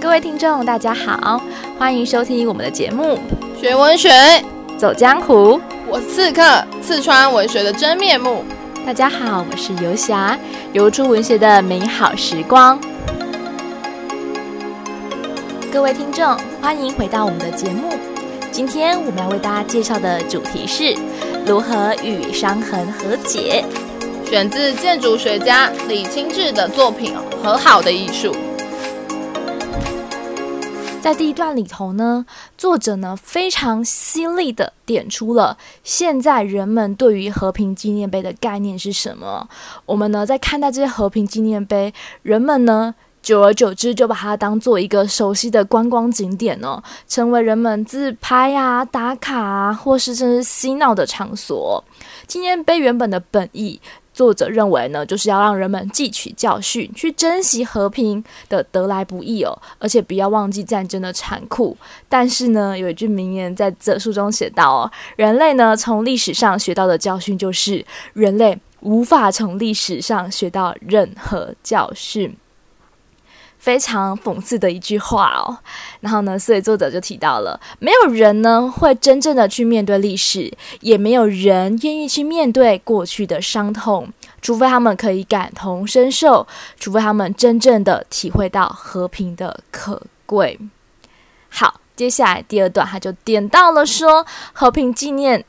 各位听众，大家好，欢迎收听我们的节目《学文学走江湖》。我是刺客，刺穿文学的真面目。大家好，我是游侠，游出文学的美好时光。各位听众，欢迎回到我们的节目。今天我们要为大家介绍的主题是如何与伤痕和解，选自建筑学家李清志的作品《和好的艺术》。在第一段里头呢，作者呢非常犀利地点出了现在人们对于和平纪念碑的概念是什么。我们呢在看待这些和平纪念碑，人们呢久而久之就把它当做一个熟悉的观光景点哦，成为人们自拍啊、打卡啊，或是甚至嬉闹的场所。纪念碑原本的本意。作者认为呢，就是要让人们汲取教训，去珍惜和平的得来不易哦，而且不要忘记战争的残酷。但是呢，有一句名言在这书中写道哦，人类呢从历史上学到的教训就是，人类无法从历史上学到任何教训。非常讽刺的一句话哦，然后呢，所以作者就提到了，没有人呢会真正的去面对历史，也没有人愿意去面对过去的伤痛，除非他们可以感同身受，除非他们真正的体会到和平的可贵。好，接下来第二段他就点到了说，和平纪念。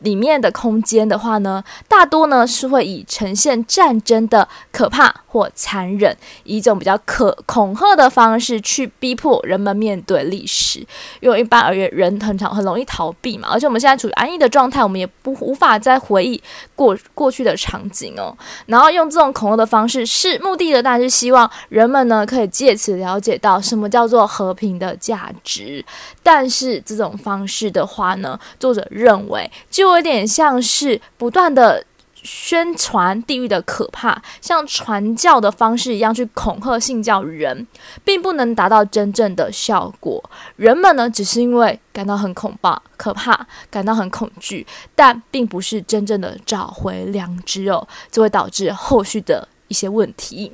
里面的空间的话呢，大多呢是会以呈现战争的可怕或残忍，以一种比较可恐吓的方式去逼迫人们面对历史。因为一般而言，人很常很容易逃避嘛，而且我们现在处于安逸的状态，我们也不无法再回忆过过去的场景哦。然后用这种恐吓的方式，是目的的，但是希望人们呢可以借此了解到什么叫做和平的价值。但是这种方式的话呢，作者认为就。有点像是不断的宣传地狱的可怕，像传教的方式一样去恐吓信教人，并不能达到真正的效果。人们呢，只是因为感到很恐怖、可怕，感到很恐惧，但并不是真正的找回良知哦，就会导致后续的一些问题。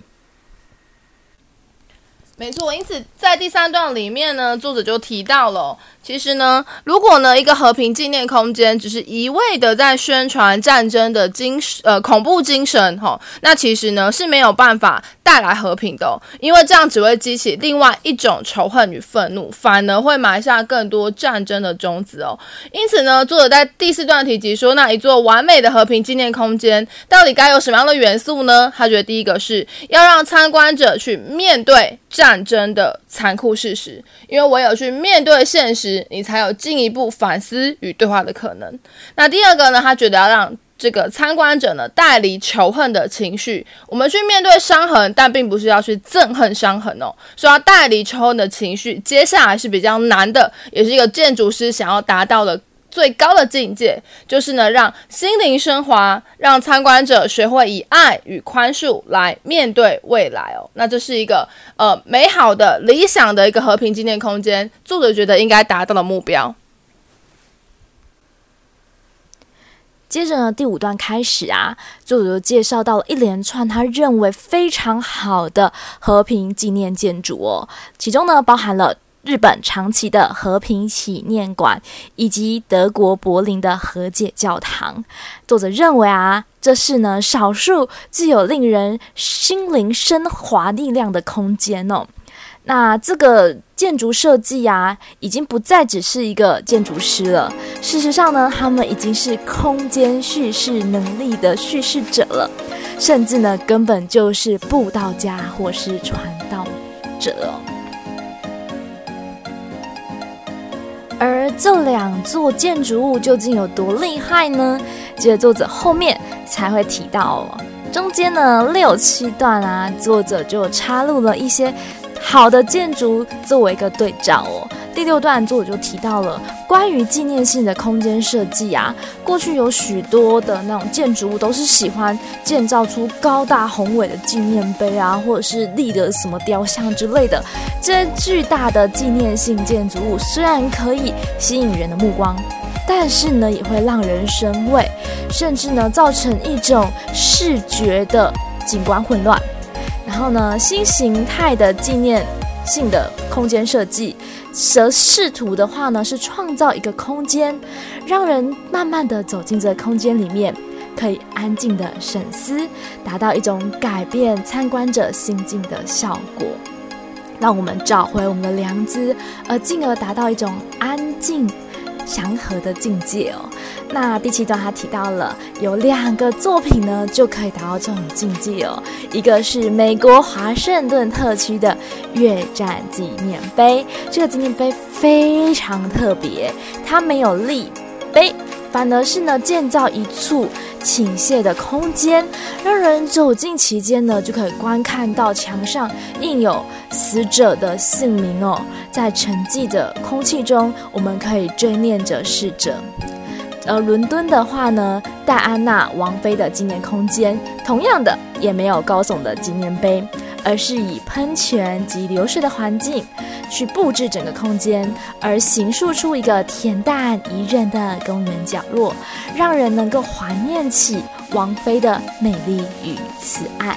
没错，因此在第三段里面呢，作者就提到了。其实呢，如果呢一个和平纪念空间只是一味的在宣传战争的精神，呃恐怖精神，吼，那其实呢是没有办法带来和平的哦，因为这样只会激起另外一种仇恨与愤怒，反而会埋下更多战争的种子哦。因此呢，作者在第四段提及说，那一座完美的和平纪念空间到底该有什么样的元素呢？他觉得第一个是要让参观者去面对战争的残酷事实，因为唯有去面对现实。你才有进一步反思与对话的可能。那第二个呢？他觉得要让这个参观者呢带离仇恨的情绪。我们去面对伤痕，但并不是要去憎恨伤痕哦。说要带离仇恨的情绪，接下来是比较难的，也是一个建筑师想要达到的。最高的境界就是呢，让心灵升华，让参观者学会以爱与宽恕来面对未来哦。那这是一个呃美好的、理想的一个和平纪念空间，作者觉得应该达到的目标。接着呢，第五段开始啊，作者就介绍到了一连串他认为非常好的和平纪念建筑哦，其中呢包含了。日本长崎的和平纪念馆，以及德国柏林的和解教堂，作者认为啊，这是呢少数具有令人心灵升华力量的空间哦。那这个建筑设计啊，已经不再只是一个建筑师了。事实上呢，他们已经是空间叙事能力的叙事者了，甚至呢，根本就是布道家或是传道者哦。而这两座建筑物究竟有多厉害呢？接着作者后面才会提到哦。中间呢六七段啊，作者就插入了一些好的建筑作为一个对照哦。第六段作者就提到了关于纪念性的空间设计啊，过去有许多的那种建筑物都是喜欢建造出高大宏伟的纪念碑啊，或者是立的什么雕像之类的。这些巨大的纪念性建筑物虽然可以吸引人的目光，但是呢也会让人生畏，甚至呢造成一种视觉的景观混乱。然后呢，新形态的纪念性的空间设计，则试图的话呢，是创造一个空间，让人慢慢的走进这空间里面，可以安静的审思，达到一种改变参观者心境的效果，让我们找回我们的良知，而进而达到一种安静。祥和的境界哦。那第七段他提到了有两个作品呢，就可以达到这种境界哦。一个是美国华盛顿特区的越战纪念碑，这个纪念碑非常特别，它没有立碑，反而是呢建造一处倾斜的空间，让人走进其间呢，就可以观看到墙上印有死者的姓名哦。在沉寂的空气中，我们可以追念着逝者。而伦敦的话呢，戴安娜王妃的纪念空间，同样的也没有高耸的纪念碑，而是以喷泉及流水的环境去布置整个空间，而形塑出一个恬淡宜人的公园角落，让人能够怀念起王菲的美丽与慈爱。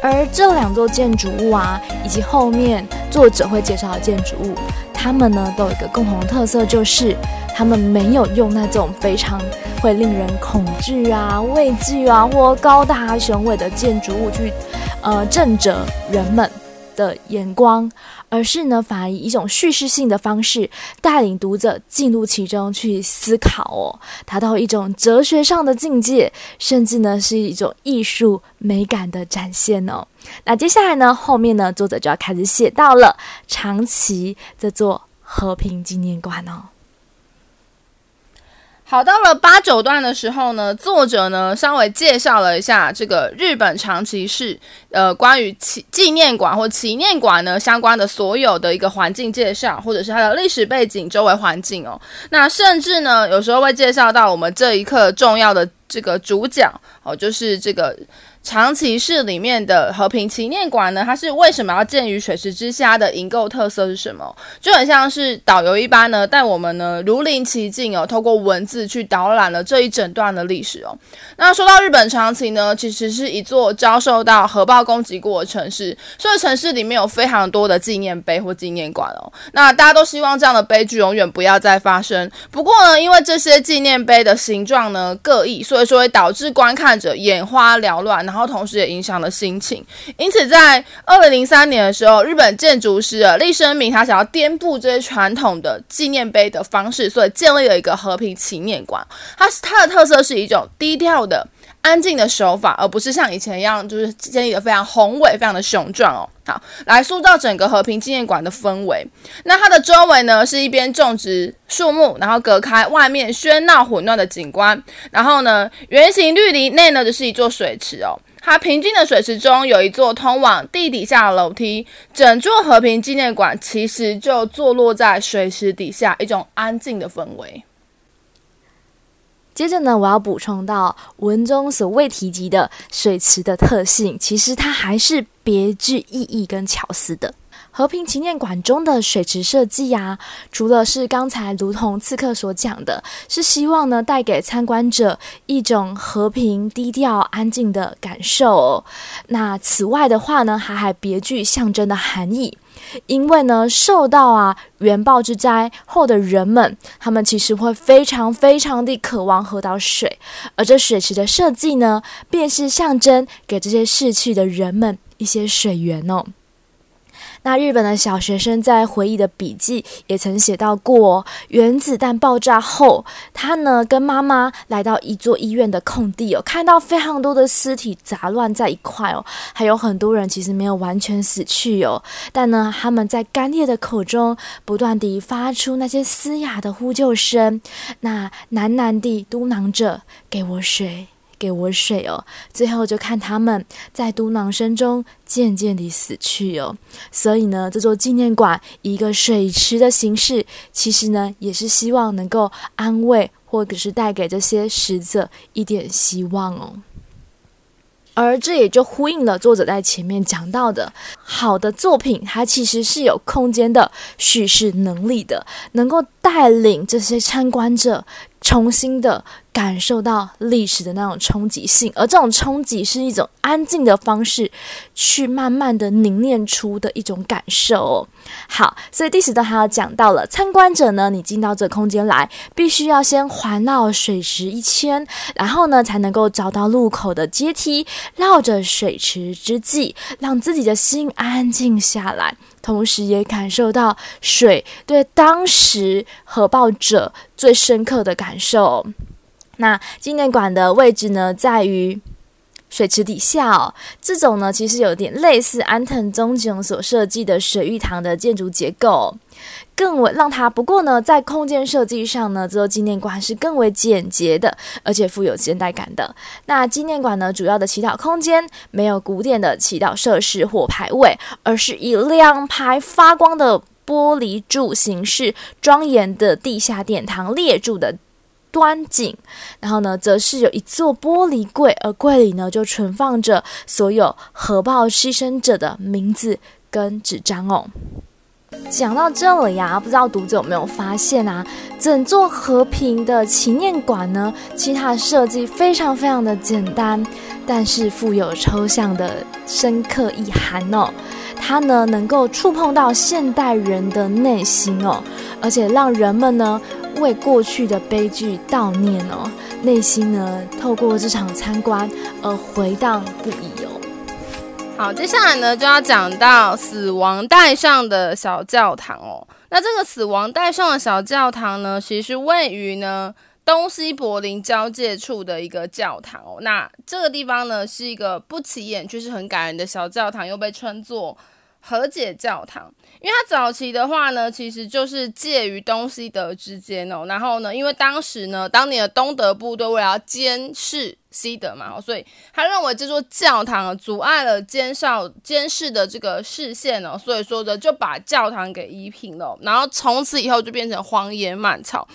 而这两座建筑物啊，以及后面作者会介绍的建筑物，它们呢都有一个共同特色，就是他们没有用那种非常会令人恐惧啊、畏惧啊或高大雄伟的建筑物去，呃，震着人们的眼光，而是呢，反而以一种叙事性的方式带领读者进入其中去思考哦，达到一种哲学上的境界，甚至呢是一种艺术美感的展现哦。那接下来呢，后面呢，作者就要开始写到了长崎这座和平纪念馆哦。好，到了八九段的时候呢，作者呢稍微介绍了一下这个日本长崎市，呃，关于纪纪念馆或纪念馆呢相关的所有的一个环境介绍，或者是它的历史背景、周围环境哦。那甚至呢，有时候会介绍到我们这一刻重要的这个主角哦，就是这个。长崎市里面的和平纪念馆呢，它是为什么要建于水池之下的营构特色是什么？就很像是导游一般呢，带我们呢如临其境哦，透过文字去导览了这一整段的历史哦。那说到日本长崎呢，其实是一座遭受到核爆攻击过的城市，所以城市里面有非常多的纪念碑或纪念馆哦。那大家都希望这样的悲剧永远不要再发生。不过呢，因为这些纪念碑的形状呢各异，所以说会导致观看者眼花缭乱，然后。同时也影响了心情，因此在二零零三年的时候，日本建筑师啊立生明他想要颠覆这些传统的纪念碑的方式，所以建立了一个和平纪念馆。它是它的特色是一种低调的、安静的手法，而不是像以前一样就是建立的非常宏伟、非常的雄壮哦。好，来塑造整个和平纪念馆的氛围。那它的周围呢，是一边种植树木，然后隔开外面喧闹混乱的景观。然后呢，圆形绿篱内呢，就是一座水池哦。它平静的水池中有一座通往地底下的楼梯，整座和平纪念馆其实就坐落在水池底下，一种安静的氛围。接着呢，我要补充到文中所未提及的水池的特性，其实它还是别具意义跟巧思的。和平纪念馆中的水池设计啊，除了是刚才如同刺客所讲的，是希望呢带给参观者一种和平、低调、安静的感受哦。那此外的话呢，还还别具象征的含义，因为呢受到啊原爆之灾后的人们，他们其实会非常非常的渴望喝到水，而这水池的设计呢，便是象征给这些逝去的人们一些水源哦。那日本的小学生在回忆的笔记也曾写到过，原子弹爆炸后，他呢跟妈妈来到一座医院的空地哦，看到非常多的尸体杂乱在一块哦，还有很多人其实没有完全死去哦，但呢他们在干裂的口中不断地发出那些嘶哑的呼救声，那喃喃地嘟囔着：“给我水。”给我水哦，最后就看他们在嘟囔声中渐渐地死去哦。所以呢，这座纪念馆以一个水池的形式，其实呢也是希望能够安慰，或者是带给这些死者一点希望哦。而这也就呼应了作者在前面讲到的，好的作品它其实是有空间的叙事能力的，能够带领这些参观者重新的。感受到历史的那种冲击性，而这种冲击是一种安静的方式，去慢慢的凝练出的一种感受。好，所以第十段还要讲到了，参观者呢，你进到这空间来，必须要先环绕水池一圈，然后呢，才能够找到入口的阶梯，绕着水池之际，让自己的心安静下来，同时也感受到水对当时核爆者最深刻的感受。那纪念馆的位置呢，在于水池底下哦。这种呢，其实有点类似安藤忠雄所设计的水浴堂的建筑结构，更为让它。不过呢，在空间设计上呢，这座纪念馆是更为简洁的，而且富有现代感的。那纪念馆呢，主要的祈祷空间没有古典的祈祷设施或牌位，而是以两排发光的玻璃柱形式庄严的地下殿堂列柱的。端景，然后呢，则是有一座玻璃柜，而柜里呢，就存放着所有核爆牺牲者的名字跟纸张哦。讲到这里呀、啊，不知道读者有没有发现啊？整座和平的纪念馆呢，其他设计非常非常的简单，但是富有抽象的深刻意涵哦。它呢，能够触碰到现代人的内心哦，而且让人们呢。为过去的悲剧悼念哦，内心呢，透过这场参观而回荡不已哦。好，接下来呢就要讲到死亡带上的小教堂哦。那这个死亡带上的小教堂呢，其实是位于呢东西柏林交界处的一个教堂哦。那这个地方呢是一个不起眼却是很感人的小教堂，又被称作和解教堂。因为它早期的话呢，其实就是介于东西德之间哦。然后呢，因为当时呢，当年的东德部队为了要监视西德嘛，所以他认为这座教堂阻碍了监哨监视的这个视线哦，所以说的就把教堂给夷平了。然后从此以后就变成荒野满草。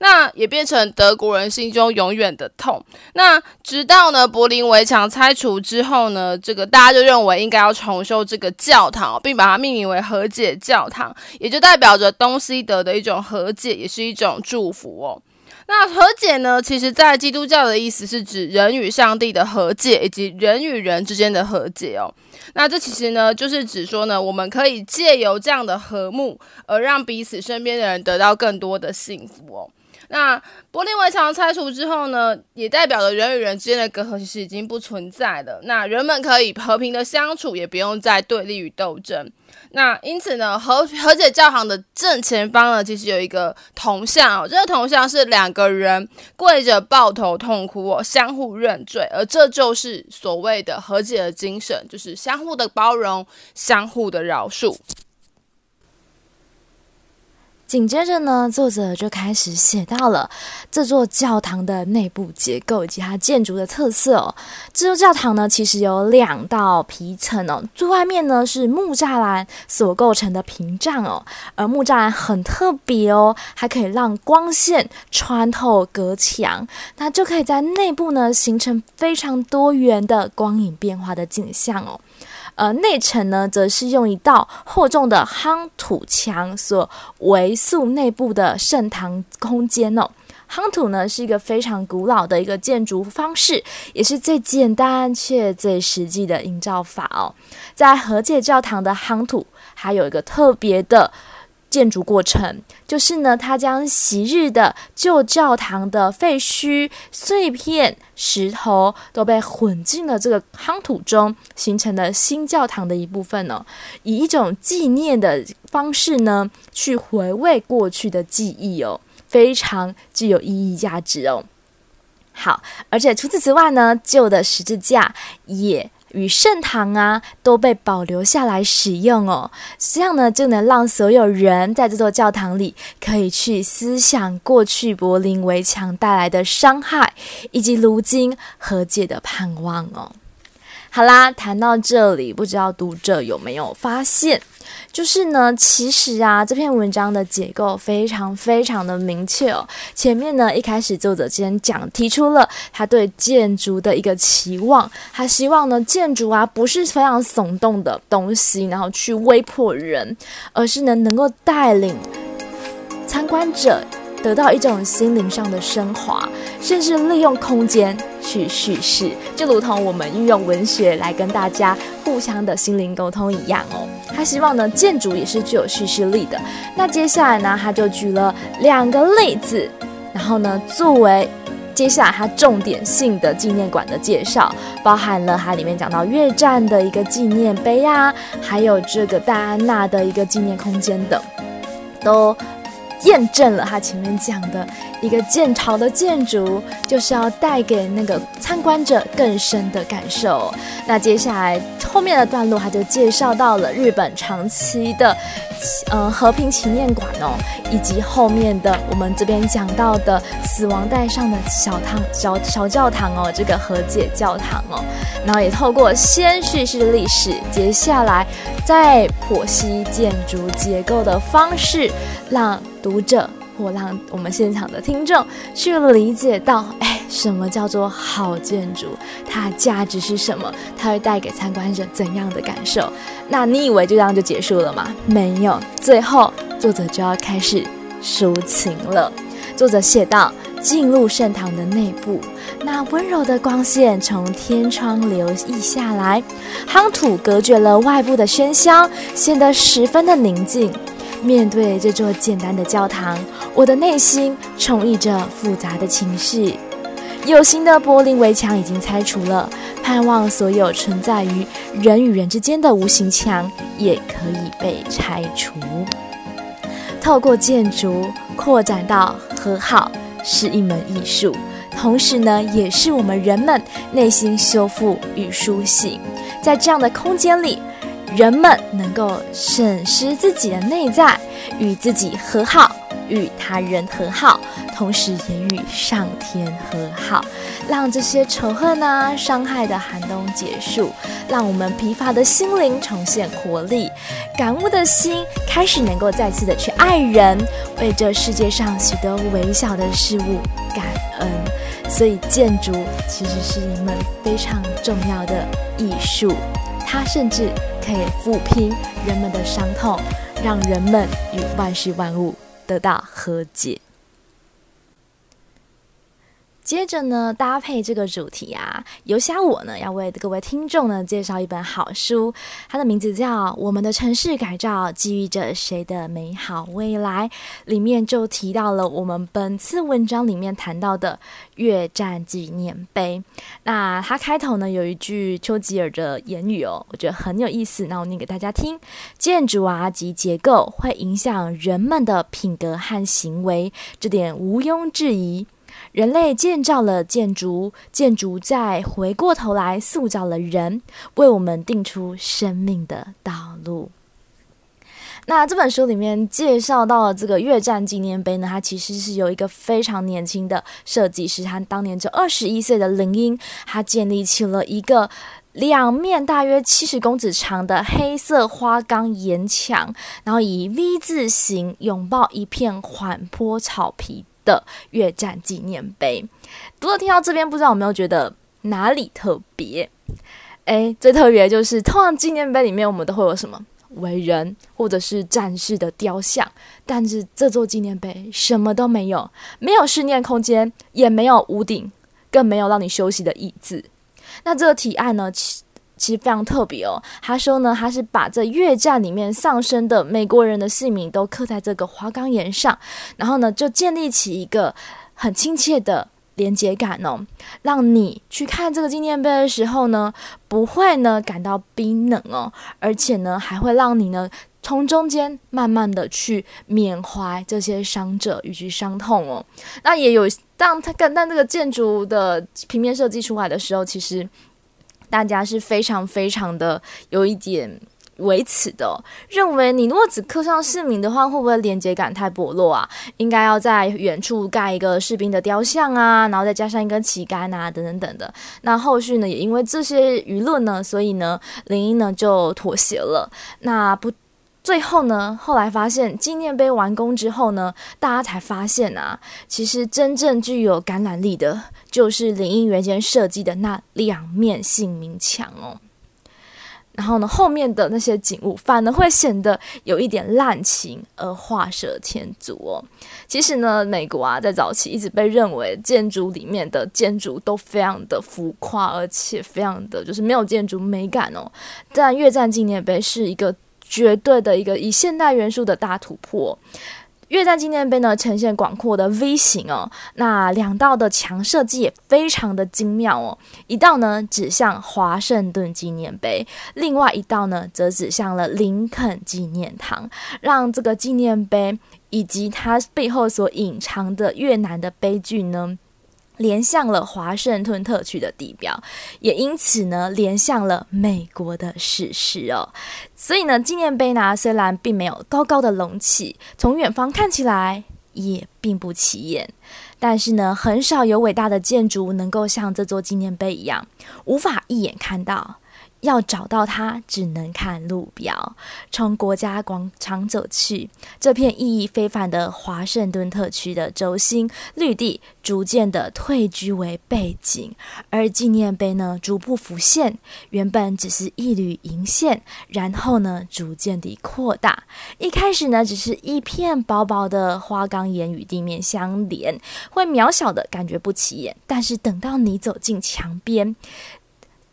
那也变成德国人心中永远的痛。那直到呢柏林围墙拆除之后呢，这个大家就认为应该要重修这个教堂，并把它命名为和解教堂，也就代表着东西德的一种和解，也是一种祝福哦。那和解呢，其实在基督教的意思是指人与上帝的和解，以及人与人之间的和解哦。那这其实呢，就是指说呢，我们可以借由这样的和睦，而让彼此身边的人得到更多的幸福哦。那柏林围墙拆除之后呢，也代表着人与人之间的隔阂其实已经不存在了。那人们可以和平的相处，也不用再对立与斗争。那因此呢，和和解教堂的正前方呢，其实有一个铜像哦，这个铜像是两个人跪着抱头痛哭，相互认罪，而这就是所谓的和解的精神，就是相互的包容，相互的饶恕。紧接着呢，作者就开始写到了这座教堂的内部结构以及它建筑的特色哦。这座教堂呢，其实有两道皮层哦，最外面呢是木栅栏所构成的屏障哦，而木栅栏很特别哦，还可以让光线穿透隔墙，那就可以在内部呢形成非常多元的光影变化的景象哦。而内层呢，则是用一道厚重的夯土墙所围塑内部的圣堂空间哦。夯土呢，是一个非常古老的一个建筑方式，也是最简单却最实际的营造法哦。在和解教堂的夯土，还有一个特别的。建筑过程就是呢，他将昔日的旧教堂的废墟、碎片、石头都被混进了这个夯土中，形成了新教堂的一部分哦。以一种纪念的方式呢，去回味过去的记忆哦，非常具有意义价值哦。好，而且除此之外呢，旧的十字架也。与圣堂啊都被保留下来使用哦，这样呢就能让所有人在这座教堂里可以去思想过去柏林围墙带来的伤害，以及如今和解的盼望哦。好啦，谈到这里，不知道读者有没有发现？就是呢，其实啊，这篇文章的结构非常非常的明确哦。前面呢，一开始作者先讲提出了他对建筑的一个期望，他希望呢，建筑啊不是非常耸动的东西，然后去威迫人，而是呢能够带领参观者得到一种心灵上的升华，甚至利用空间去叙事，就如同我们运用文学来跟大家互相的心灵沟通一样哦。他希望呢，建筑也是具有叙事力的。那接下来呢，他就举了两个例子，然后呢，作为接下来他重点性的纪念馆的介绍，包含了它里面讲到越战的一个纪念碑啊，还有这个戴安娜的一个纪念空间等，都。验证了他前面讲的一个建朝的建筑，就是要带给那个参观者更深的感受。那接下来后面的段落，他就介绍到了日本长崎的，嗯，和平纪念馆哦，以及后面的我们这边讲到的死亡带上的小堂、小小教堂哦，这个和解教堂哦，然后也透过先叙事历史，接下来再剖析建筑结构的方式，让。读者或让我们现场的听众去理解到，哎，什么叫做好建筑？它价值是什么？它会带给参观者怎样的感受？那你以为就这样就结束了吗？没有，最后作者就要开始抒情了。作者写道：进入圣堂的内部，那温柔的光线从天窗流溢下来，夯土隔绝了外部的喧嚣，显得十分的宁静。面对这座简单的教堂，我的内心充溢着复杂的情绪。有形的柏林围墙已经拆除了，盼望所有存在于人与人之间的无形墙也可以被拆除。透过建筑扩展到和好，是一门艺术，同时呢，也是我们人们内心修复与苏醒。在这样的空间里。人们能够审视自己的内在，与自己和好，与他人和好，同时也与上天和好，让这些仇恨啊、伤害的寒冬结束，让我们疲乏的心灵重现活力，感悟的心开始能够再次的去爱人，为这世界上许多微小的事物感恩。所以，建筑其实是一门非常重要的艺术。它甚至可以抚平人们的伤痛，让人们与万事万物得到和解。接着呢，搭配这个主题啊，游侠我呢要为各位听众呢介绍一本好书，它的名字叫《我们的城市改造寄予着谁的美好未来》，里面就提到了我们本次文章里面谈到的越战纪念碑。那它开头呢有一句丘吉尔的言语哦，我觉得很有意思，那我念给大家听：建筑啊及结构会影响人们的品格和行为，这点毋庸置疑。人类建造了建筑，建筑再回过头来塑造了人，为我们定出生命的道路。那这本书里面介绍到了这个越战纪念碑呢，它其实是有一个非常年轻的设计师，他当年只二十一岁的林英，他建立起了一个两面大约七十公尺长的黑色花岗岩墙，然后以 V 字形拥抱一片缓坡草皮。的越战纪念碑，读者听到这边，不知道有没有觉得哪里特别？诶，最特别就是，通常纪念碑里面我们都会有什么伟人或者是战士的雕像，但是这座纪念碑什么都没有，没有纪念空间，也没有屋顶，更没有让你休息的椅子。那这个提案呢？其实非常特别哦。他说呢，他是把这越战里面丧生的美国人的姓名都刻在这个花岗岩上，然后呢，就建立起一个很亲切的连接感哦，让你去看这个纪念碑的时候呢，不会呢感到冰冷哦，而且呢，还会让你呢从中间慢慢的去缅怀这些伤者以及伤痛哦。那也有当他干但这个建筑的平面设计出来的时候，其实。大家是非常非常的有一点微词的，认为你如果只刻上市民的话，会不会连接感太薄弱啊？应该要在远处盖一个士兵的雕像啊，然后再加上一根旗杆啊，等等等的。那后续呢，也因为这些舆论呢，所以呢，林一呢就妥协了。那不。最后呢，后来发现纪念碑完工之后呢，大家才发现啊，其实真正具有感染力的，就是林英原先设计的那两面姓名墙哦。然后呢，后面的那些景物反而会显得有一点滥情而画蛇添足哦。其实呢，美国啊，在早期一直被认为建筑里面的建筑都非常的浮夸，而且非常的就是没有建筑美感哦。但越战纪念碑是一个绝对的一个以现代元素的大突破。越战纪念碑呢，呈现广阔的 V 型哦，那两道的墙设计也非常的精妙哦，一道呢指向华盛顿纪念碑，另外一道呢则指向了林肯纪念堂，让这个纪念碑以及它背后所隐藏的越南的悲剧呢，连向了华盛顿特区的地标，也因此呢，连向了美国的史实哦。所以呢，纪念碑呢，虽然并没有高高的隆起，从远方看起来也并不起眼，但是呢，很少有伟大的建筑能够像这座纪念碑一样，无法一眼看到。要找到它，只能看路标。从国家广场走去，这片意义非凡的华盛顿特区的轴心绿地逐渐的退居为背景，而纪念碑呢，逐步浮现。原本只是一缕银线，然后呢，逐渐地扩大。一开始呢，只是一片薄薄的花岗岩与地面相连，会渺小的感觉不起眼。但是等到你走进墙边，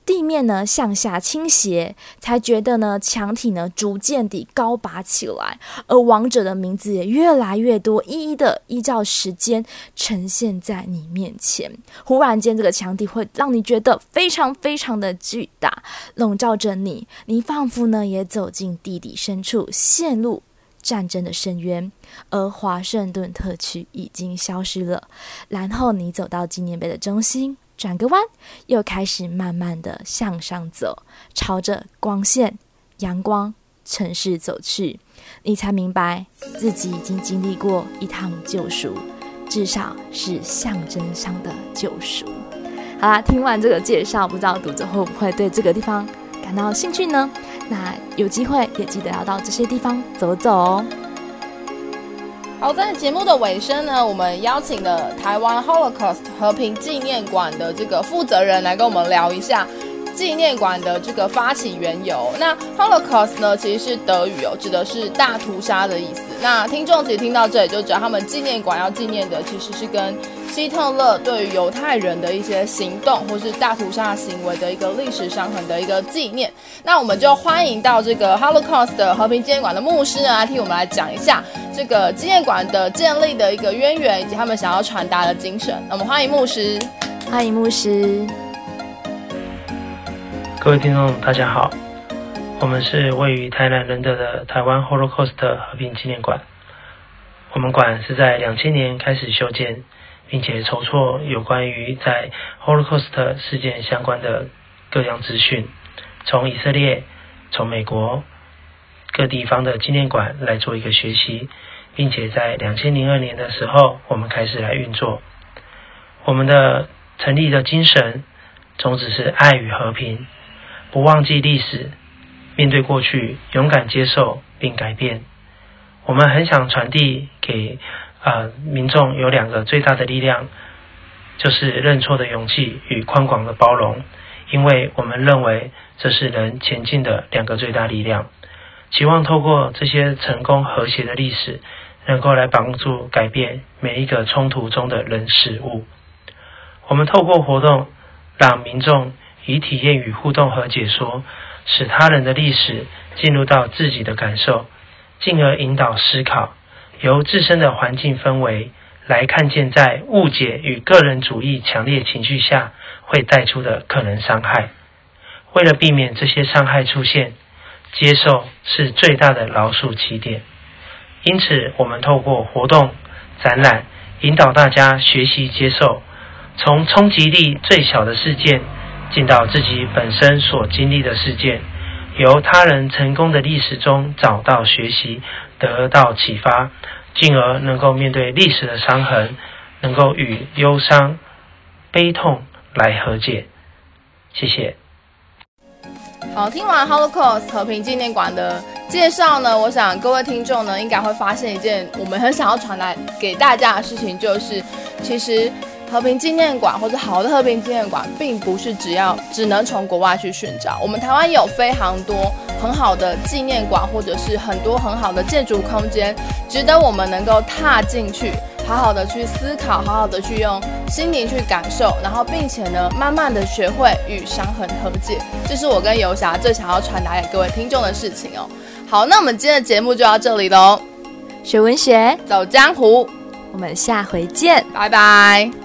地面呢向下倾斜，才觉得呢墙体呢逐渐地高拔起来，而亡者的名字也越来越多，一一的依照时间呈现在你面前。忽然间，这个墙体会让你觉得非常非常的巨大，笼罩着你，你仿佛呢也走进地底深处，陷入战争的深渊。而华盛顿特区已经消失了，然后你走到纪念碑的中心。转个弯，又开始慢慢的向上走，朝着光线、阳光、城市走去。你才明白自己已经经历过一趟救赎，至少是象征上的救赎。好啦，听完这个介绍，不知道读者会不会对这个地方感到兴趣呢？那有机会也记得要到这些地方走走哦。好，在节目的尾声呢，我们邀请了台湾 Holocaust 和平纪念馆的这个负责人来跟我们聊一下纪念馆的这个发起缘由。那 Holocaust 呢，其实是德语哦，指的是大屠杀的意思。那听众其实听到这里就知道，他们纪念馆要纪念的其实是跟希特勒对于犹太人的一些行动，或是大屠杀行为的一个历史伤痕的一个纪念。那我们就欢迎到这个 Holocaust 的和平纪念馆的牧师呢，来替我们来讲一下这个纪念馆的建立的一个渊源，以及他们想要传达的精神。那我们欢迎牧师，欢迎牧师。各位听众，大家好，我们是位于台南仁德的台湾 Holocaust 和平纪念馆。我们馆是在两千年开始修建。并且筹措有关于在 Holocaust 事件相关的各样资讯，从以色列、从美国各地方的纪念馆来做一个学习，并且在两千零二年的时候，我们开始来运作。我们的成立的精神宗旨是爱与和平，不忘记历史，面对过去，勇敢接受并改变。我们很想传递给。呃，民众有两个最大的力量，就是认错的勇气与宽广的包容，因为我们认为这是人前进的两个最大力量。期望透过这些成功和谐的历史，能够来帮助改变每一个冲突中的人事物。我们透过活动，让民众以体验与互动和解说，使他人的历史进入到自己的感受，进而引导思考。由自身的环境氛围来看见，在误解与个人主义强烈情绪下会带出的可能伤害。为了避免这些伤害出现，接受是最大的老鼠起点。因此，我们透过活动、展览，引导大家学习接受，从冲击力最小的事件，进到自己本身所经历的事件，由他人成功的历史中找到学习。得到启发，进而能够面对历史的伤痕，能够与忧伤、悲痛来和解。谢谢。好，听完 Holocaust 和平纪念馆的介绍呢，我想各位听众呢，应该会发现一件我们很想要传达给大家的事情，就是其实。和平纪念馆或者好的和平纪念馆，并不是只要只能从国外去寻找。我们台湾有非常多很好的纪念馆，或者是很多很好的建筑空间，值得我们能够踏进去，好好的去思考，好好的去用心灵去感受，然后并且呢，慢慢的学会与伤痕和解。这是我跟游侠最想要传达给各位听众的事情哦。好，那我们今天的节目就到这里喽。学文学，走江湖，我们下回见，拜拜。